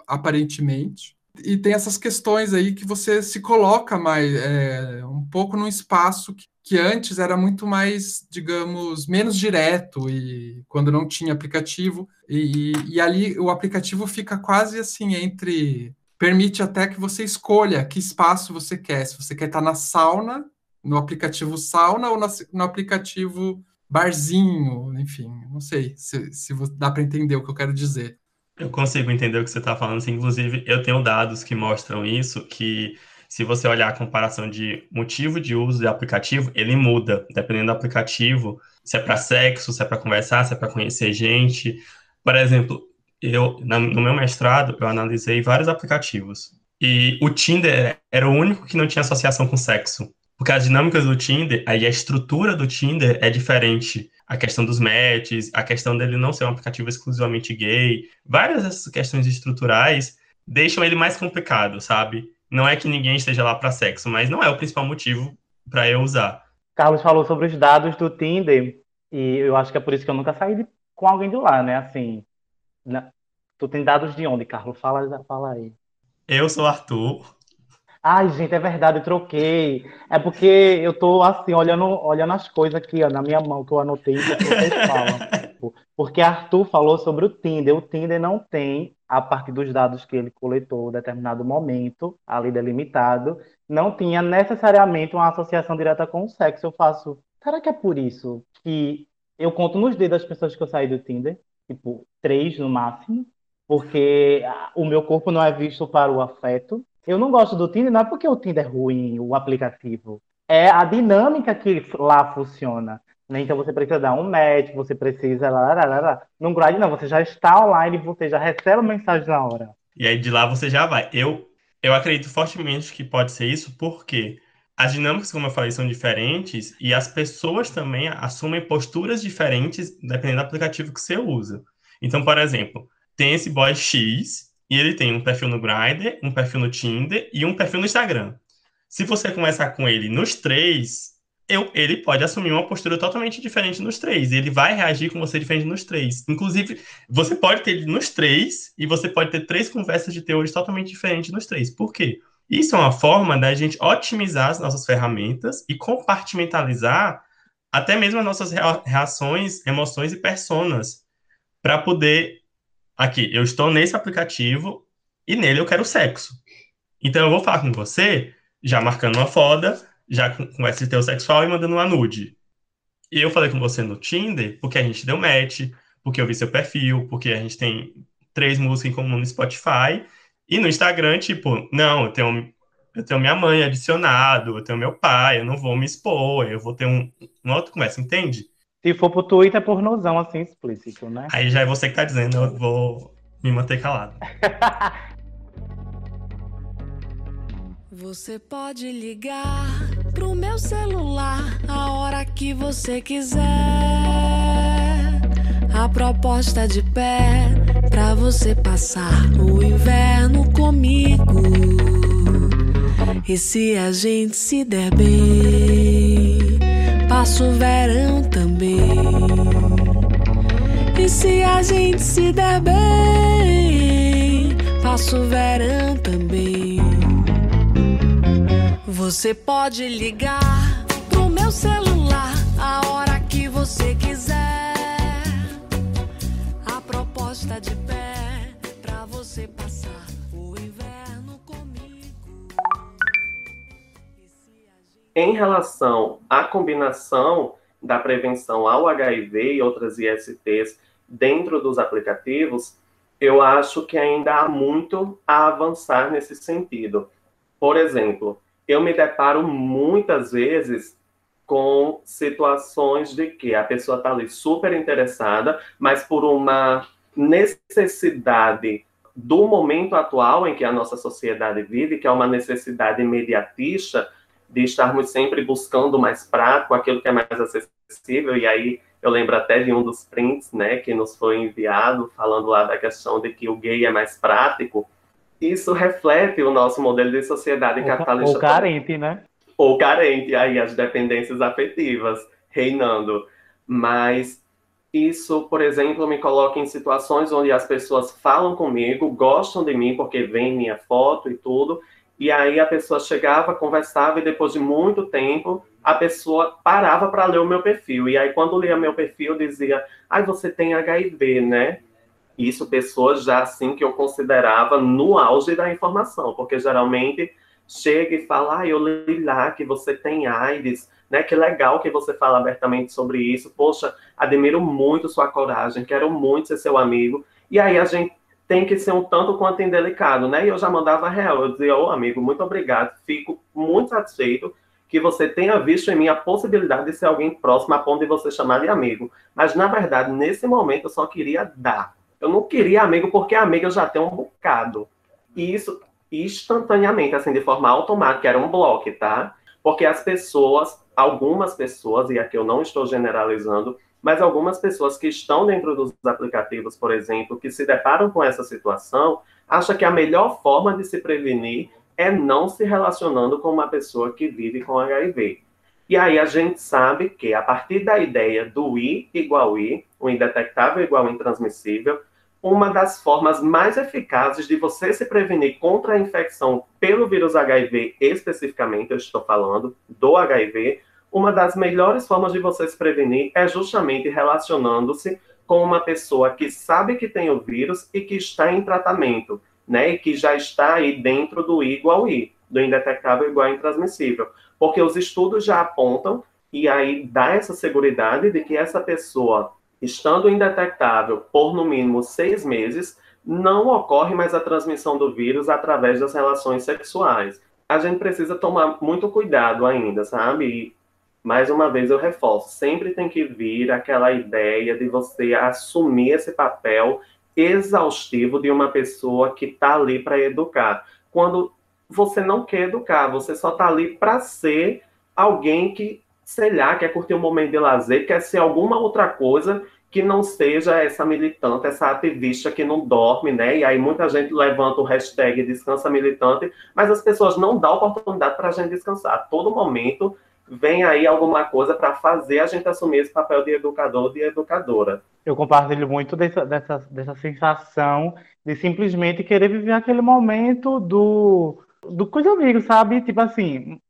aparentemente. E tem essas questões aí que você se coloca mais é, um pouco num espaço que, que antes era muito mais, digamos, menos direto e quando não tinha aplicativo. E, e, ali o aplicativo fica quase assim entre. Permite até que você escolha que espaço você quer. Se você quer estar na sauna, no aplicativo sauna ou no, no aplicativo barzinho, enfim, não sei se, se dá para entender o que eu quero dizer. Eu consigo entender o que você está falando. Assim, inclusive, eu tenho dados que mostram isso, que se você olhar a comparação de motivo de uso de aplicativo, ele muda, dependendo do aplicativo, se é para sexo, se é para conversar, se é para conhecer gente. Por exemplo, eu no meu mestrado, eu analisei vários aplicativos. E o Tinder era o único que não tinha associação com sexo. Porque as dinâmicas do Tinder, aí a estrutura do Tinder é diferente. A questão dos matches, a questão dele não ser um aplicativo exclusivamente gay, várias dessas questões estruturais deixam ele mais complicado, sabe? Não é que ninguém esteja lá para sexo, mas não é o principal motivo para eu usar. Carlos falou sobre os dados do Tinder e eu acho que é por isso que eu nunca saí de, com alguém de lá, né? Assim, na, tu tem dados de onde, Carlos? Fala, fala aí. Eu sou Arthur. Ai, gente, é verdade, eu troquei. É porque eu tô assim, olhando, olhando as coisas aqui, ó, na minha mão, que eu anotei que vocês falam. Porque Arthur falou sobre o Tinder. O Tinder não tem, a partir dos dados que ele coletou em determinado momento, ali delimitado, não tinha necessariamente uma associação direta com o sexo. Eu faço. Será que é por isso que eu conto nos dedos das pessoas que eu saí do Tinder? Tipo, três no máximo. Porque o meu corpo não é visto para o afeto eu não gosto do Tinder, não é porque o Tinder é ruim, o aplicativo. É a dinâmica que lá funciona. Né? Então você precisa dar um match, você precisa. Lá, lá, lá, lá. No Grindr, não, você já está online, você já recebe a mensagem na hora. E aí de lá você já vai. Eu, eu acredito fortemente que pode ser isso, porque as dinâmicas, como eu falei, são diferentes e as pessoas também assumem posturas diferentes dependendo do aplicativo que você usa. Então, por exemplo, tem esse boy X e ele tem um perfil no Grindr, um perfil no Tinder e um perfil no Instagram. Se você começar com ele nos três, eu, ele pode assumir uma postura totalmente diferente nos três. Ele vai reagir com você diferente nos três. Inclusive, você pode ter nos três e você pode ter três conversas de teores totalmente diferentes nos três. Por quê? Isso é uma forma da gente otimizar as nossas ferramentas e compartimentalizar até mesmo as nossas reações, emoções e personas para poder aqui, eu estou nesse aplicativo e nele eu quero sexo. Então eu vou falar com você, já marcando uma foda, já com, com esse sexual e mandando uma nude. E eu falei com você no Tinder porque a gente deu match, porque eu vi seu perfil, porque a gente tem três músicas em comum no Spotify. E no Instagram, tipo, não, eu tenho, eu tenho minha mãe adicionado, eu tenho meu pai, eu não vou me expor, eu vou ter um, uma outra conversa, entende? Se for pro Twitter, é pornozão, assim, explícito, né? Aí já é você que tá dizendo, eu vou me manter calado. Você pode ligar pro meu celular a hora que você quiser. A proposta de pé pra você passar o inverno comigo. E se a gente se der bem? passo o verão também. E se a gente se der bem, passo o verão também. Você pode ligar pro meu celular a hora que você quiser. A proposta de pé pra você passar o inverno Em relação à combinação da prevenção ao HIV e outras ISTs dentro dos aplicativos, eu acho que ainda há muito a avançar nesse sentido. Por exemplo, eu me deparo muitas vezes com situações de que a pessoa está ali super interessada, mas por uma necessidade do momento atual em que a nossa sociedade vive, que é uma necessidade imediatista, de estarmos sempre buscando mais prático, aquilo que é mais acessível, e aí eu lembro até de um dos prints, né, que nos foi enviado, falando lá da questão de que o gay é mais prático, isso reflete o nosso modelo de sociedade capitalista. Ou carente, né? Ou carente, aí as dependências afetivas reinando. Mas isso, por exemplo, me coloca em situações onde as pessoas falam comigo, gostam de mim porque veem minha foto e tudo, e aí a pessoa chegava, conversava e depois de muito tempo a pessoa parava para ler o meu perfil. E aí quando lia meu perfil dizia: "Ai, você tem HIV, né?" Isso pessoas já assim que eu considerava no auge da informação, porque geralmente chega e fala: "Ah, eu li lá que você tem AIDS." Né, que legal que você fala abertamente sobre isso. Poxa, admiro muito sua coragem, quero muito ser seu amigo. E aí a gente tem que ser um tanto quanto indelicado, né? E eu já mandava real, eu dizia, ô oh, amigo, muito obrigado, fico muito satisfeito que você tenha visto em mim a possibilidade de ser alguém próximo a ponto de você chamar de amigo. Mas, na verdade, nesse momento eu só queria dar. Eu não queria amigo porque amigo eu já tenho um bocado. E isso instantaneamente, assim, de forma automática, era um bloco, tá? Porque as pessoas, algumas pessoas, e aqui eu não estou generalizando, mas algumas pessoas que estão dentro dos aplicativos, por exemplo, que se deparam com essa situação, acham que a melhor forma de se prevenir é não se relacionando com uma pessoa que vive com HIV. E aí a gente sabe que, a partir da ideia do I igual I, o indetectável igual intransmissível, uma das formas mais eficazes de você se prevenir contra a infecção pelo vírus HIV, especificamente, eu estou falando do HIV, uma das melhores formas de você se prevenir é justamente relacionando-se com uma pessoa que sabe que tem o vírus e que está em tratamento, né? E que já está aí dentro do I igual I, do indetectável igual intransmissível. Porque os estudos já apontam e aí dá essa segurança de que essa pessoa, estando indetectável por no mínimo seis meses, não ocorre mais a transmissão do vírus através das relações sexuais. A gente precisa tomar muito cuidado ainda, sabe? mais uma vez eu reforço, sempre tem que vir aquela ideia de você assumir esse papel exaustivo de uma pessoa que está ali para educar. Quando você não quer educar, você só está ali para ser alguém que, sei lá, quer curtir um momento de lazer, quer ser alguma outra coisa que não seja essa militante, essa ativista que não dorme, né? E aí muita gente levanta o hashtag descansa militante, mas as pessoas não dão oportunidade para a gente descansar. A todo momento vem aí alguma coisa para fazer a gente assumir esse papel de educador e educadora. Eu compartilho muito dessa, dessa, dessa sensação de simplesmente querer viver aquele momento do, do coisa amigo, sabe? Tipo assim,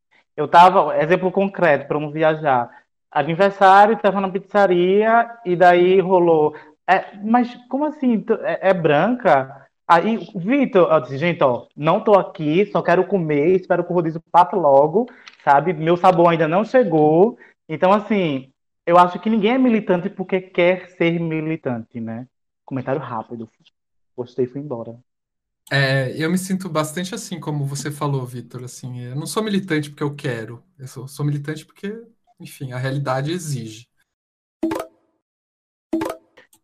eu tava, exemplo concreto, para um viajar, aniversário, estava na pizzaria e daí rolou. É, mas como assim? É, é branca? Aí, Vitor, eu disse, gente, ó, não tô aqui, só quero comer, espero que o rodízio passe logo, sabe? Meu sabor ainda não chegou. Então, assim, eu acho que ninguém é militante porque quer ser militante, né? Comentário rápido. Gostei, fui embora. É, eu me sinto bastante assim, como você falou, Vitor. Assim, eu não sou militante porque eu quero. Eu sou, sou militante porque, enfim, a realidade exige.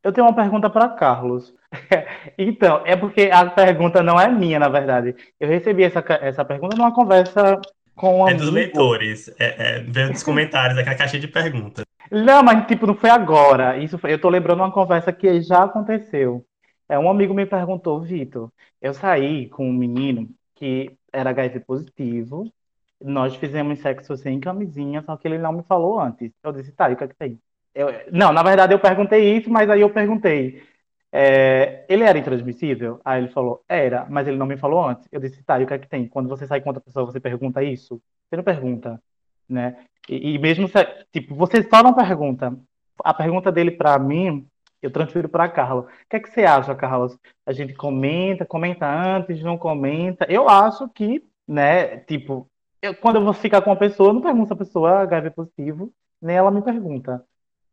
Eu tenho uma pergunta para Carlos. então, é porque a pergunta não é minha, na verdade. Eu recebi essa, essa pergunta numa conversa com um É dos leitores. É, é, veio dos comentários, aquela caixa de perguntas. Não, mas tipo, não foi agora. Isso foi, eu tô lembrando uma conversa que já aconteceu. É, um amigo me perguntou, Vitor, eu saí com um menino que era HIV positivo, nós fizemos sexo sem camisinha, só que ele não me falou antes. Eu disse, tá, e o que é que tem? Eu, não, na verdade eu perguntei isso, mas aí eu perguntei, é, ele era intransmissível? Aí ele falou, era, mas ele não me falou antes. Eu disse, tá, e o que é que tem? Quando você sai com outra pessoa, você pergunta isso? Você não pergunta, né? E, e mesmo, se, tipo, você só não pergunta. A pergunta dele para mim, eu transfiro para Carla. O que é que você acha, Carlos? A gente comenta, comenta antes, não comenta. Eu acho que, né, tipo, eu, quando eu vou ficar com uma pessoa, eu não pergunto se a pessoa é HIV positivo, nem ela me pergunta.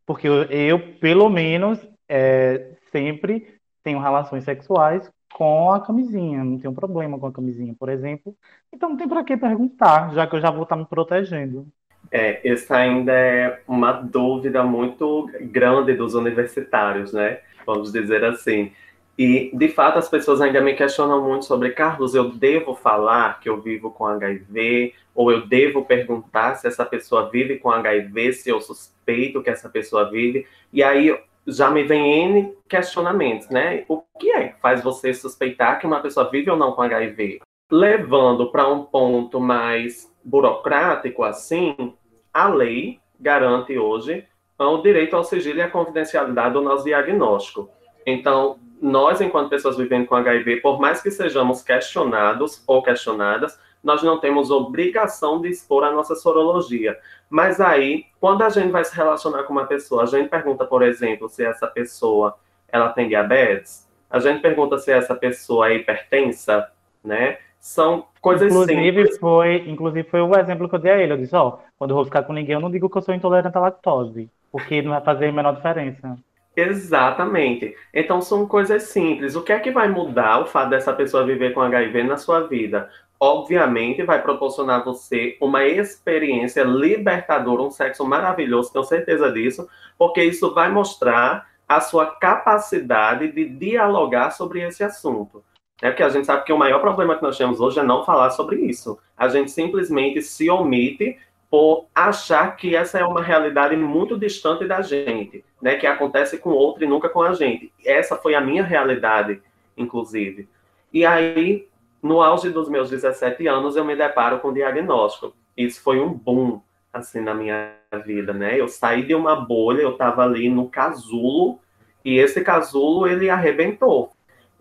Porque eu, eu pelo menos, é, sempre tenho relações sexuais com a camisinha, não tenho problema com a camisinha, por exemplo. Então não tem para que perguntar, já que eu já vou estar tá me protegendo. É, essa ainda é uma dúvida muito grande dos universitários, né? Vamos dizer assim. E, de fato, as pessoas ainda me questionam muito sobre, Carlos, eu devo falar que eu vivo com HIV? Ou eu devo perguntar se essa pessoa vive com HIV, se eu suspeito que essa pessoa vive? E aí já me vem N questionamentos, né? O que é que faz você suspeitar que uma pessoa vive ou não com HIV? Levando para um ponto mais burocrático, assim, a lei garante hoje o direito ao sigilo e à confidencialidade do nosso diagnóstico. Então, nós, enquanto pessoas vivendo com HIV, por mais que sejamos questionados ou questionadas, nós não temos obrigação de expor a nossa sorologia. Mas aí, quando a gente vai se relacionar com uma pessoa, a gente pergunta, por exemplo, se essa pessoa ela tem diabetes, a gente pergunta se essa pessoa é hipertensa, né? São coisas inclusive, simples. Foi, inclusive, foi o exemplo que eu dei a ele. Eu disse, ó, oh, quando eu vou ficar com ninguém, eu não digo que eu sou intolerante à lactose, porque não vai fazer a menor diferença. Exatamente. Então são coisas simples. O que é que vai mudar o fato dessa pessoa viver com HIV na sua vida? Obviamente vai proporcionar a você uma experiência libertadora, um sexo maravilhoso, tenho certeza disso, porque isso vai mostrar a sua capacidade de dialogar sobre esse assunto. Né? Porque a gente sabe que o maior problema que nós temos hoje é não falar sobre isso. A gente simplesmente se omite por achar que essa é uma realidade muito distante da gente, né? Que acontece com outro e nunca com a gente. Essa foi a minha realidade, inclusive. E aí, no auge dos meus 17 anos, eu me deparo com o diagnóstico. Isso foi um boom, assim, na minha vida, né? Eu saí de uma bolha, eu estava ali no casulo, e esse casulo, ele arrebentou.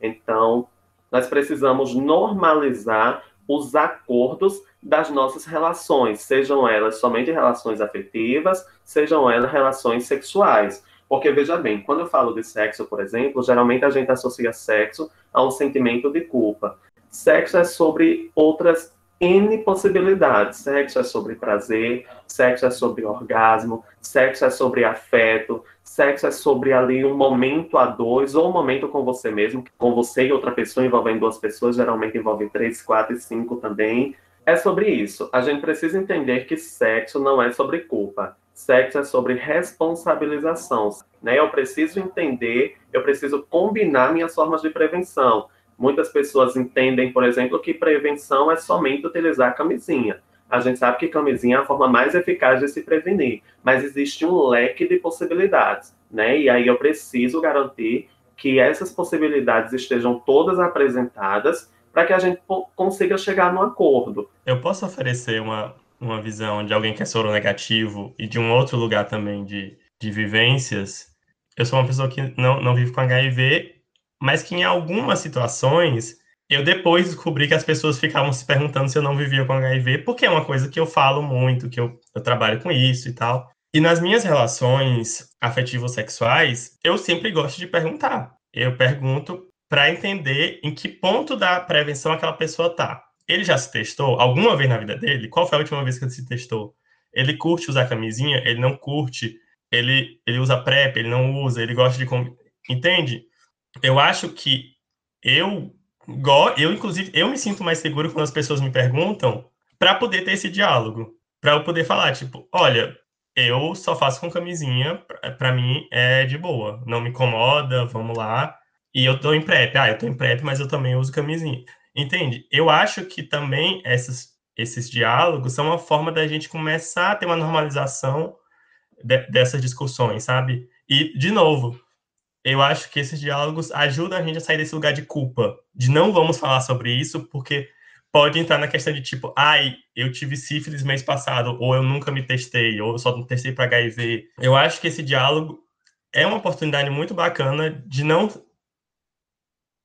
Então, nós precisamos normalizar os acordos das nossas relações, sejam elas somente relações afetivas, sejam elas relações sexuais. Porque, veja bem, quando eu falo de sexo, por exemplo, geralmente a gente associa sexo a um sentimento de culpa. Sexo é sobre outras N possibilidades. Sexo é sobre prazer, sexo é sobre orgasmo, sexo é sobre afeto, sexo é sobre ali um momento a dois, ou um momento com você mesmo, com você e outra pessoa, envolvendo duas pessoas, geralmente envolve três, quatro e cinco também. É sobre isso. A gente precisa entender que sexo não é sobre culpa. Sexo é sobre responsabilização. Né? Eu preciso entender, eu preciso combinar minhas formas de prevenção. Muitas pessoas entendem, por exemplo, que prevenção é somente utilizar camisinha. A gente sabe que camisinha é a forma mais eficaz de se prevenir, mas existe um leque de possibilidades, né? E aí eu preciso garantir que essas possibilidades estejam todas apresentadas para que a gente consiga chegar num acordo. Eu posso oferecer uma, uma visão de alguém que é soro negativo e de um outro lugar também de, de vivências. Eu sou uma pessoa que não, não vive com HIV mas que em algumas situações eu depois descobri que as pessoas ficavam se perguntando se eu não vivia com HIV, porque é uma coisa que eu falo muito, que eu, eu trabalho com isso e tal. E nas minhas relações afetivo-sexuais, eu sempre gosto de perguntar. Eu pergunto para entender em que ponto da prevenção aquela pessoa tá. Ele já se testou alguma vez na vida dele? Qual foi a última vez que ele se testou? Ele curte usar camisinha? Ele não curte? Ele, ele usa PrEP? Ele não usa? Ele gosta de... Entende? Eu acho que eu, eu inclusive, eu me sinto mais seguro quando as pessoas me perguntam para poder ter esse diálogo, para eu poder falar, tipo, olha, eu só faço com camisinha, para mim é de boa, não me incomoda, vamos lá. E eu tô em PrEP, ah, eu tô em PrEP, mas eu também uso camisinha. Entende? Eu acho que também essas, esses diálogos são uma forma da gente começar a ter uma normalização de, dessas discussões, sabe? E, de novo, eu acho que esses diálogos ajudam a gente a sair desse lugar de culpa, de não vamos falar sobre isso, porque pode entrar na questão de tipo, ai, eu tive sífilis mês passado, ou eu nunca me testei, ou eu só não testei para HIV. Eu acho que esse diálogo é uma oportunidade muito bacana de não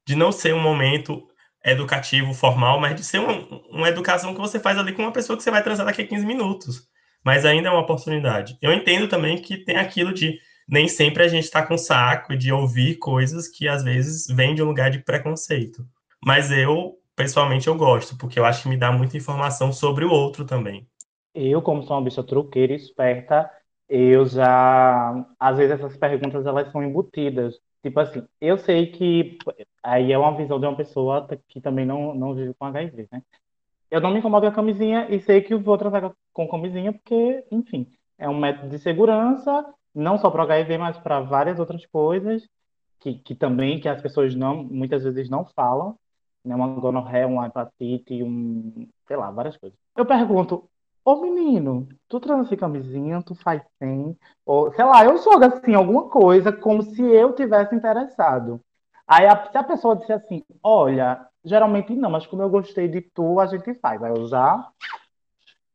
de não ser um momento educativo formal, mas de ser uma, uma educação que você faz ali com uma pessoa que você vai transar daqui a 15 minutos. Mas ainda é uma oportunidade. Eu entendo também que tem aquilo de nem sempre a gente está com saco de ouvir coisas que às vezes vêm de um lugar de preconceito. Mas eu, pessoalmente, eu gosto, porque eu acho que me dá muita informação sobre o outro também. Eu, como sou uma bicha truqueira esperta, eu já. Às vezes essas perguntas elas são embutidas. Tipo assim, eu sei que. Aí é uma visão de uma pessoa que também não, não vive com HIV, né? Eu não me incomodo com a camisinha e sei que vou tratar com camisinha porque, enfim, é um método de segurança não só para o HIV, mas para várias outras coisas que, que também que as pessoas não muitas vezes não falam, né? Uma gonorreia, uma hepatite, um, sei lá, várias coisas. Eu pergunto, ô menino, tu transa sem camisinha, tu faz sem, ou sei lá, eu jogo assim alguma coisa como se eu tivesse interessado. Aí a, se a pessoa disser assim, olha, geralmente não, mas como eu gostei de tu, a gente faz. Aí eu já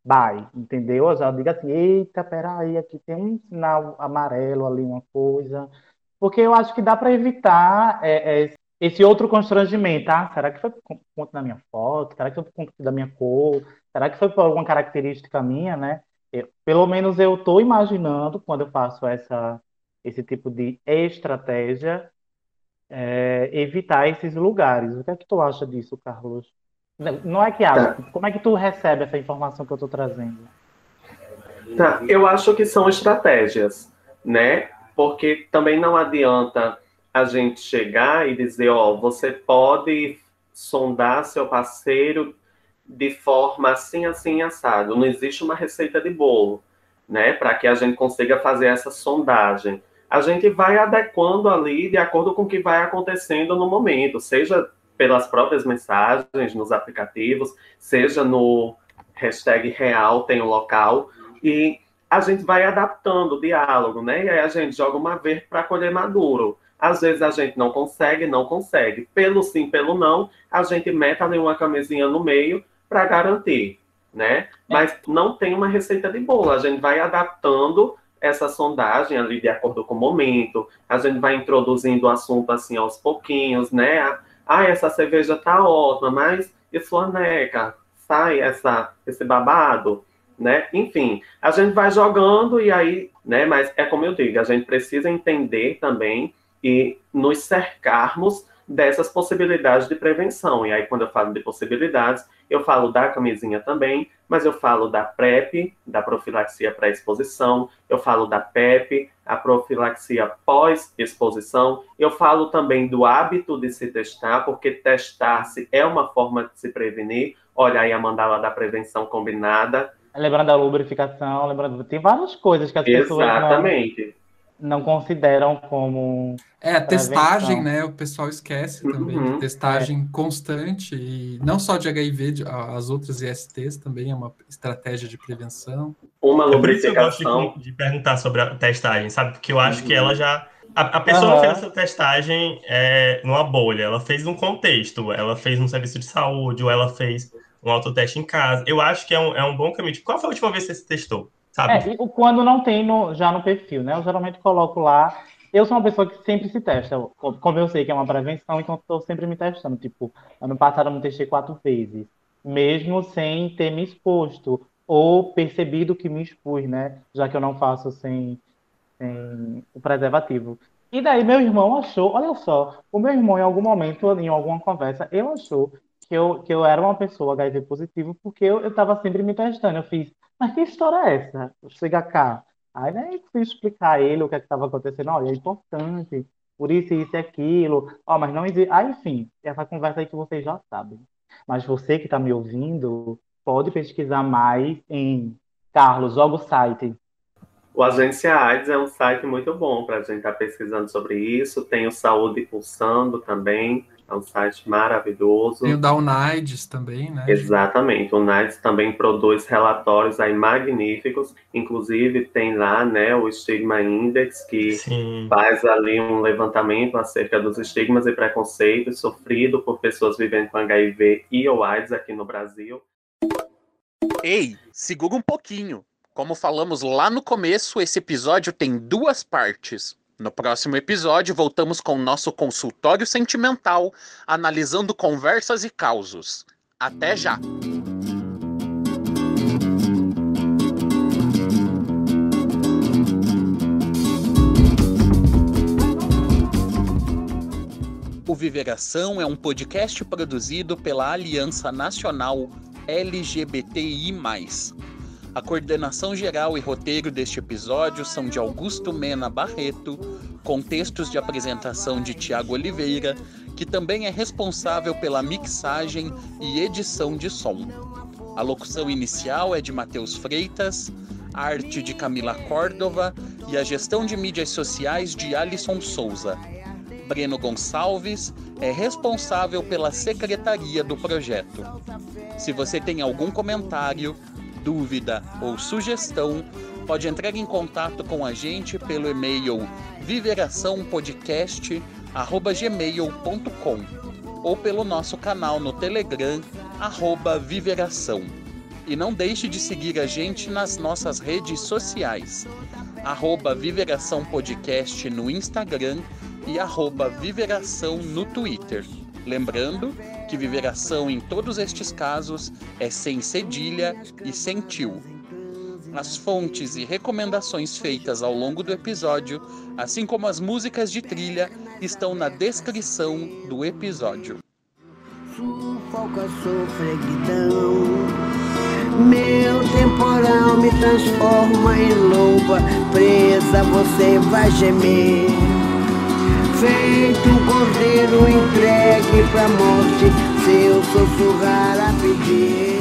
Bye, entendeu? Eu já digo assim, eita, peraí, aqui tem um sinal amarelo ali, uma coisa. Porque eu acho que dá para evitar é, é, esse outro constrangimento, tá? Será que foi por conta da minha foto? Será que foi por conta da minha cor? Será que foi por alguma característica minha, né? Eu, pelo menos eu estou imaginando, quando eu faço essa, esse tipo de estratégia, é, evitar esses lugares. O que é que tu acha disso, Carlos? Não é que acha. Tá. Como é que tu recebe essa informação que eu estou trazendo? Tá, eu acho que são estratégias, né? Porque também não adianta a gente chegar e dizer, ó, você pode sondar seu parceiro de forma assim, assim, assado. Não existe uma receita de bolo, né? Para que a gente consiga fazer essa sondagem. A gente vai adequando ali de acordo com o que vai acontecendo no momento, seja pelas próprias mensagens nos aplicativos, seja no hashtag real, tem o local, e a gente vai adaptando o diálogo, né? E aí a gente joga uma vez para colher maduro. Às vezes a gente não consegue, não consegue. Pelo sim, pelo não, a gente mete ali uma camisinha no meio para garantir, né? É. Mas não tem uma receita de bolo. A gente vai adaptando essa sondagem ali de acordo com o momento. A gente vai introduzindo o assunto assim aos pouquinhos, né? Ah, essa cerveja tá ótima, mas sua neca? Sai essa, esse babado? Né? Enfim, a gente vai jogando e aí, né? Mas é como eu digo, a gente precisa entender também e nos cercarmos dessas possibilidades de prevenção. E aí, quando eu falo de possibilidades, eu falo da camisinha também, mas eu falo da PrEP, da profilaxia pré-exposição, eu falo da PEP, a profilaxia pós-exposição, eu falo também do hábito de se testar, porque testar-se é uma forma de se prevenir. Olha aí a mandala da prevenção combinada. Lembrando da lubrificação, lembrando, tem várias coisas que as Exatamente. pessoas. Exatamente não consideram como. É, a testagem, né? O pessoal esquece também. Uhum, testagem é. constante, e não só de HIV, as outras ISTs também é uma estratégia de prevenção. Uma lubrificação. É eu gosto de, de, perguntar sobre a testagem, sabe? Porque eu acho uhum. que ela já. A, a pessoa uhum. fez essa testagem é, numa bolha, ela fez um contexto, ela fez um serviço de saúde, ou ela fez um autoteste em casa. Eu acho que é um, é um bom caminho. Qual foi a última vez que você se testou? Sabe? É, quando não tem no, já no perfil, né? Eu geralmente coloco lá. Eu sou uma pessoa que sempre se testa. Como eu sei que é uma prevenção, então estou sempre me testando. Tipo, ano passado eu me testei quatro vezes, mesmo sem ter me exposto ou percebido que me expus, né? Já que eu não faço sem, sem o preservativo. E daí meu irmão achou, olha só, o meu irmão em algum momento, em alguma conversa, ele achou que eu, que eu era uma pessoa HIV positivo porque eu estava sempre me testando. Eu fiz mas que história é essa? Chega cá. Aí né, fui explicar a ele o que é estava acontecendo. Olha, é importante, por isso, isso e aquilo. Ó, mas não existe. Aí, enfim, essa conversa aí que vocês já sabem. Mas você que está me ouvindo, pode pesquisar mais em Carlos, joga o site. O Agência AIDS é um site muito bom para a gente estar tá pesquisando sobre isso. Tem o Saúde Pulsando também, é um site maravilhoso. Tem o da UNAIDS também, né? Exatamente. O UNAIDS também produz relatórios aí magníficos. Inclusive, tem lá né, o Stigma Index, que Sim. faz ali um levantamento acerca dos estigmas e preconceitos sofridos por pessoas vivendo com HIV e ou AIDS aqui no Brasil. Ei, segura um pouquinho. Como falamos lá no começo, esse episódio tem duas partes. No próximo episódio, voltamos com nosso consultório sentimental, analisando conversas e causos. Até já! O Viveração é um podcast produzido pela Aliança Nacional LGBTI. A coordenação geral e roteiro deste episódio são de Augusto Mena Barreto, com textos de apresentação de Tiago Oliveira, que também é responsável pela mixagem e edição de som. A locução inicial é de Matheus Freitas, a arte de Camila Córdova e a gestão de mídias sociais de Alisson Souza. Breno Gonçalves é responsável pela secretaria do projeto. Se você tem algum comentário, dúvida ou sugestão, pode entrar em contato com a gente pelo e-mail viveraçãopodcast@gmail.com ou pelo nosso canal no Telegram arroba Viveração. E não deixe de seguir a gente nas nossas redes sociais, arroba Viveração Podcast no Instagram e arroba Viveração no Twitter. Lembrando que viveração em todos estes casos é sem cedilha e sem tio. As fontes e recomendações feitas ao longo do episódio, assim como as músicas de trilha, estão na descrição do episódio. Meu temporal me transforma em loba, presa você vai gemer feito cordeiro entregue pra morte, seu sussurrar a pedir.